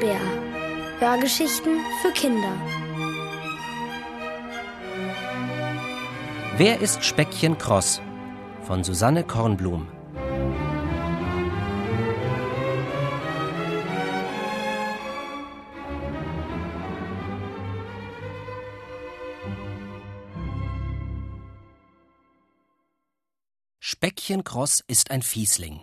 Bär. Hörgeschichten für Kinder. Wer ist Speckchen Kross? Von Susanne Kornblum. Speckchen Kross ist ein Fiesling.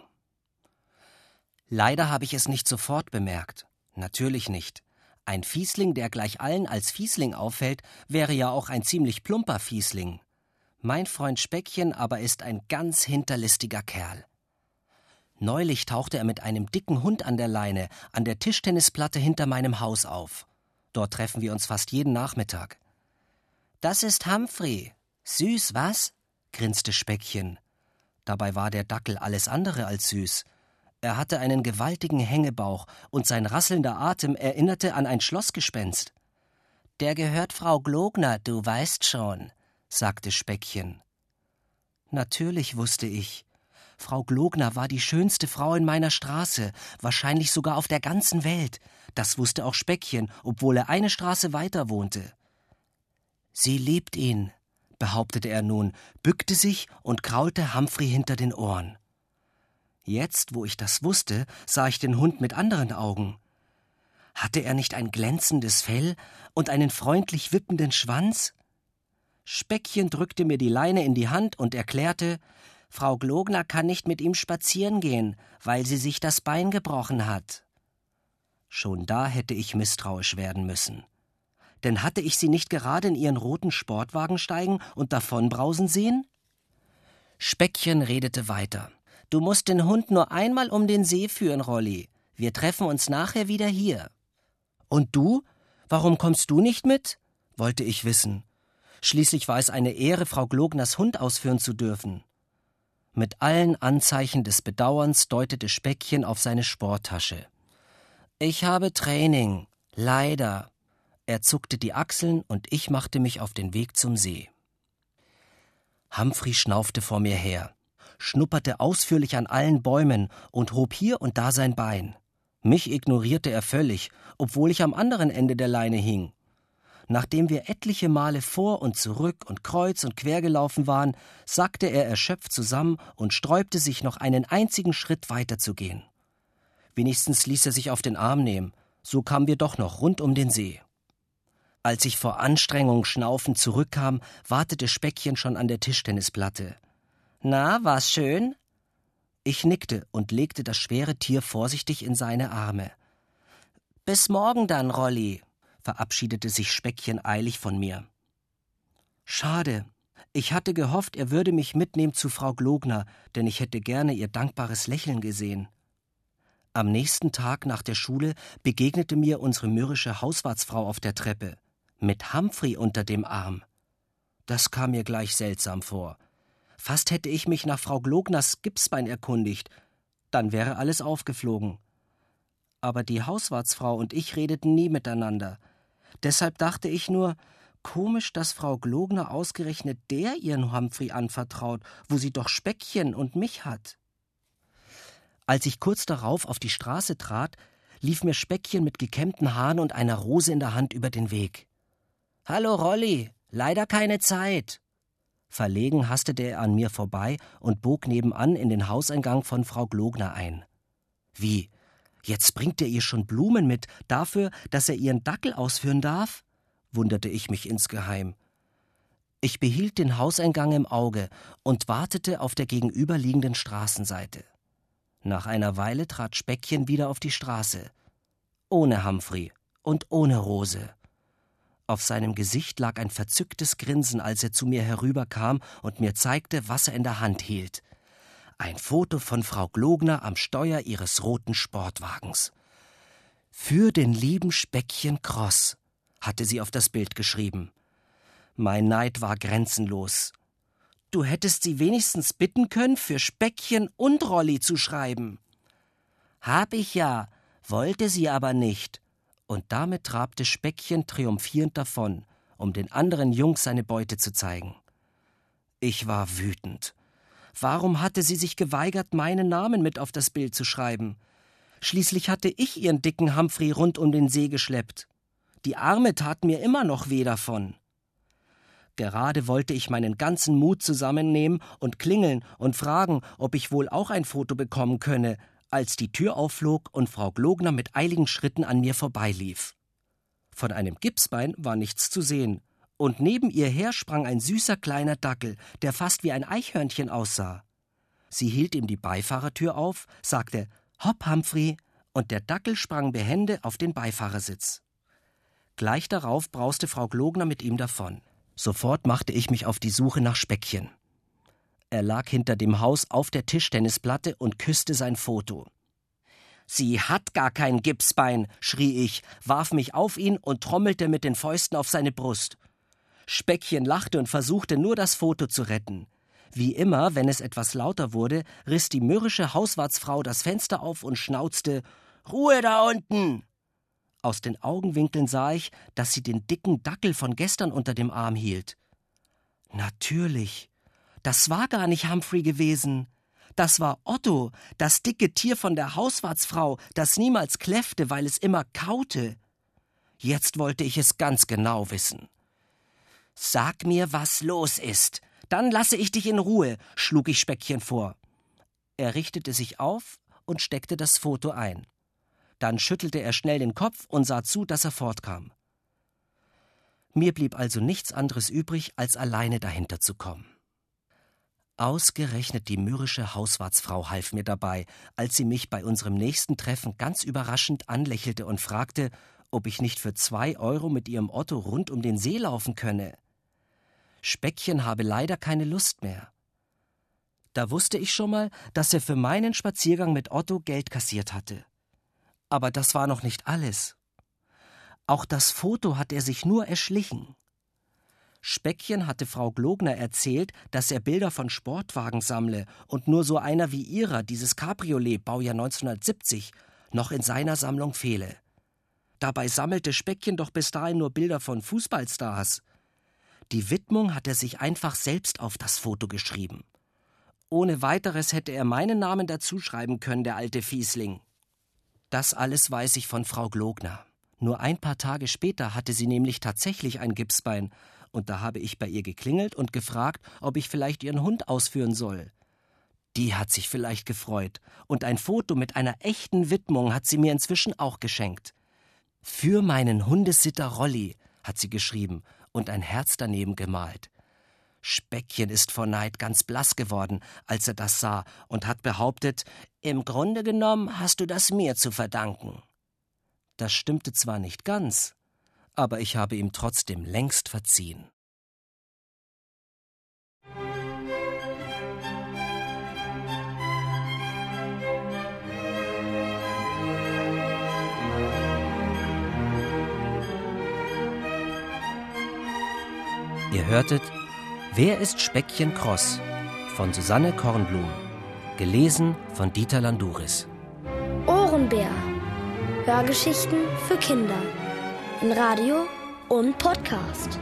Leider habe ich es nicht sofort bemerkt. Natürlich nicht. Ein Fiesling, der gleich allen als Fiesling auffällt, wäre ja auch ein ziemlich plumper Fiesling. Mein Freund Speckchen aber ist ein ganz hinterlistiger Kerl. Neulich tauchte er mit einem dicken Hund an der Leine an der Tischtennisplatte hinter meinem Haus auf. Dort treffen wir uns fast jeden Nachmittag. Das ist Humphrey. Süß, was? grinste Speckchen. Dabei war der Dackel alles andere als süß. Er hatte einen gewaltigen Hängebauch und sein rasselnder Atem erinnerte an ein Schlossgespenst. Der gehört Frau Glogner, du weißt schon, sagte Speckchen. Natürlich wusste ich. Frau Glogner war die schönste Frau in meiner Straße, wahrscheinlich sogar auf der ganzen Welt. Das wusste auch Speckchen, obwohl er eine Straße weiter wohnte. Sie liebt ihn, behauptete er nun, bückte sich und kraulte Humphrey hinter den Ohren. Jetzt, wo ich das wusste, sah ich den Hund mit anderen Augen. Hatte er nicht ein glänzendes Fell und einen freundlich wippenden Schwanz? Speckchen drückte mir die Leine in die Hand und erklärte, Frau Glogner kann nicht mit ihm spazieren gehen, weil sie sich das Bein gebrochen hat. Schon da hätte ich misstrauisch werden müssen. Denn hatte ich sie nicht gerade in ihren roten Sportwagen steigen und davonbrausen sehen? Speckchen redete weiter. Du musst den Hund nur einmal um den See führen, Rolli. Wir treffen uns nachher wieder hier. Und du? Warum kommst du nicht mit? wollte ich wissen. Schließlich war es eine Ehre, Frau Glogners Hund ausführen zu dürfen. Mit allen Anzeichen des Bedauerns deutete Speckchen auf seine Sporttasche. Ich habe Training. Leider. Er zuckte die Achseln und ich machte mich auf den Weg zum See. Humphrey schnaufte vor mir her schnupperte ausführlich an allen Bäumen und hob hier und da sein Bein. Mich ignorierte er völlig, obwohl ich am anderen Ende der Leine hing. Nachdem wir etliche Male vor und zurück und kreuz und quer gelaufen waren, sackte er erschöpft zusammen und sträubte sich noch einen einzigen Schritt weiterzugehen. Wenigstens ließ er sich auf den Arm nehmen, so kamen wir doch noch rund um den See. Als ich vor Anstrengung schnaufend zurückkam, wartete Speckchen schon an der Tischtennisplatte. Na, war's schön? Ich nickte und legte das schwere Tier vorsichtig in seine Arme. Bis morgen dann, Rolli, verabschiedete sich Speckchen eilig von mir. Schade. Ich hatte gehofft, er würde mich mitnehmen zu Frau Glogner, denn ich hätte gerne ihr dankbares Lächeln gesehen. Am nächsten Tag nach der Schule begegnete mir unsere mürrische Hauswartsfrau auf der Treppe, mit Humphrey unter dem Arm. Das kam mir gleich seltsam vor. Fast hätte ich mich nach Frau Glogners Gipsbein erkundigt. Dann wäre alles aufgeflogen. Aber die Hauswartsfrau und ich redeten nie miteinander. Deshalb dachte ich nur, komisch, dass Frau Glogner ausgerechnet der ihren Humphrey anvertraut, wo sie doch Speckchen und mich hat. Als ich kurz darauf auf die Straße trat, lief mir Speckchen mit gekämmten Haaren und einer Rose in der Hand über den Weg. Hallo Rolli, leider keine Zeit. Verlegen hastete er an mir vorbei und bog nebenan in den Hauseingang von Frau Glogner ein. Wie? Jetzt bringt er ihr schon Blumen mit, dafür, dass er ihren Dackel ausführen darf? wunderte ich mich insgeheim. Ich behielt den Hauseingang im Auge und wartete auf der gegenüberliegenden Straßenseite. Nach einer Weile trat Speckchen wieder auf die Straße. Ohne Humphrey und ohne Rose. Auf seinem Gesicht lag ein verzücktes Grinsen, als er zu mir herüberkam und mir zeigte, was er in der Hand hielt. Ein Foto von Frau Glogner am Steuer ihres roten Sportwagens. Für den lieben Speckchen Cross, hatte sie auf das Bild geschrieben. Mein Neid war grenzenlos. Du hättest sie wenigstens bitten können, für Speckchen und Rolli zu schreiben. Hab ich ja, wollte sie aber nicht, und damit trabte Speckchen triumphierend davon, um den anderen Jungs seine Beute zu zeigen. Ich war wütend. Warum hatte sie sich geweigert, meinen Namen mit auf das Bild zu schreiben? Schließlich hatte ich ihren dicken Humphrey rund um den See geschleppt. Die Arme taten mir immer noch weh davon. Gerade wollte ich meinen ganzen Mut zusammennehmen und klingeln und fragen, ob ich wohl auch ein Foto bekommen könne, als die Tür aufflog und Frau Glogner mit eiligen Schritten an mir vorbeilief. Von einem Gipsbein war nichts zu sehen, und neben ihr her sprang ein süßer kleiner Dackel, der fast wie ein Eichhörnchen aussah. Sie hielt ihm die Beifahrertür auf, sagte Hopp, Humphrey, und der Dackel sprang behende auf den Beifahrersitz. Gleich darauf brauste Frau Glogner mit ihm davon. Sofort machte ich mich auf die Suche nach Speckchen. Er lag hinter dem Haus auf der Tischtennisplatte und küsste sein Foto. Sie hat gar kein Gipsbein, schrie ich, warf mich auf ihn und trommelte mit den Fäusten auf seine Brust. Speckchen lachte und versuchte nur das Foto zu retten. Wie immer, wenn es etwas lauter wurde, riss die mürrische Hauswartsfrau das Fenster auf und schnauzte Ruhe da unten. Aus den Augenwinkeln sah ich, dass sie den dicken Dackel von gestern unter dem Arm hielt. Natürlich. Das war gar nicht Humphrey gewesen. Das war Otto, das dicke Tier von der Hauswartsfrau, das niemals kläffte, weil es immer kaute. Jetzt wollte ich es ganz genau wissen. Sag mir, was los ist. Dann lasse ich dich in Ruhe, schlug ich Speckchen vor. Er richtete sich auf und steckte das Foto ein. Dann schüttelte er schnell den Kopf und sah zu, dass er fortkam. Mir blieb also nichts anderes übrig, als alleine dahinter zu kommen. Ausgerechnet die mürrische Hauswartsfrau half mir dabei, als sie mich bei unserem nächsten Treffen ganz überraschend anlächelte und fragte, ob ich nicht für zwei Euro mit ihrem Otto rund um den See laufen könne. Speckchen habe leider keine Lust mehr. Da wusste ich schon mal, dass er für meinen Spaziergang mit Otto Geld kassiert hatte. Aber das war noch nicht alles. Auch das Foto hat er sich nur erschlichen. Speckchen hatte Frau Glogner erzählt, dass er Bilder von Sportwagen sammle und nur so einer wie ihrer, dieses Cabriolet, Baujahr 1970, noch in seiner Sammlung fehle. Dabei sammelte Speckchen doch bis dahin nur Bilder von Fußballstars. Die Widmung hat er sich einfach selbst auf das Foto geschrieben. Ohne weiteres hätte er meinen Namen dazuschreiben können, der alte Fiesling. Das alles weiß ich von Frau Glogner. Nur ein paar Tage später hatte sie nämlich tatsächlich ein Gipsbein, und da habe ich bei ihr geklingelt und gefragt, ob ich vielleicht ihren Hund ausführen soll. Die hat sich vielleicht gefreut, und ein Foto mit einer echten Widmung hat sie mir inzwischen auch geschenkt. Für meinen Hundesitter Rolli, hat sie geschrieben und ein Herz daneben gemalt. Speckchen ist vor Neid ganz blass geworden, als er das sah, und hat behauptet, im Grunde genommen hast du das mir zu verdanken. Das stimmte zwar nicht ganz, aber ich habe ihm trotzdem längst verziehen. Ihr hörtet Wer ist Speckchen Kross? von Susanne Kornblum. Gelesen von Dieter Landuris. Ohrenbär. Hörgeschichten für Kinder. Radio und Podcast.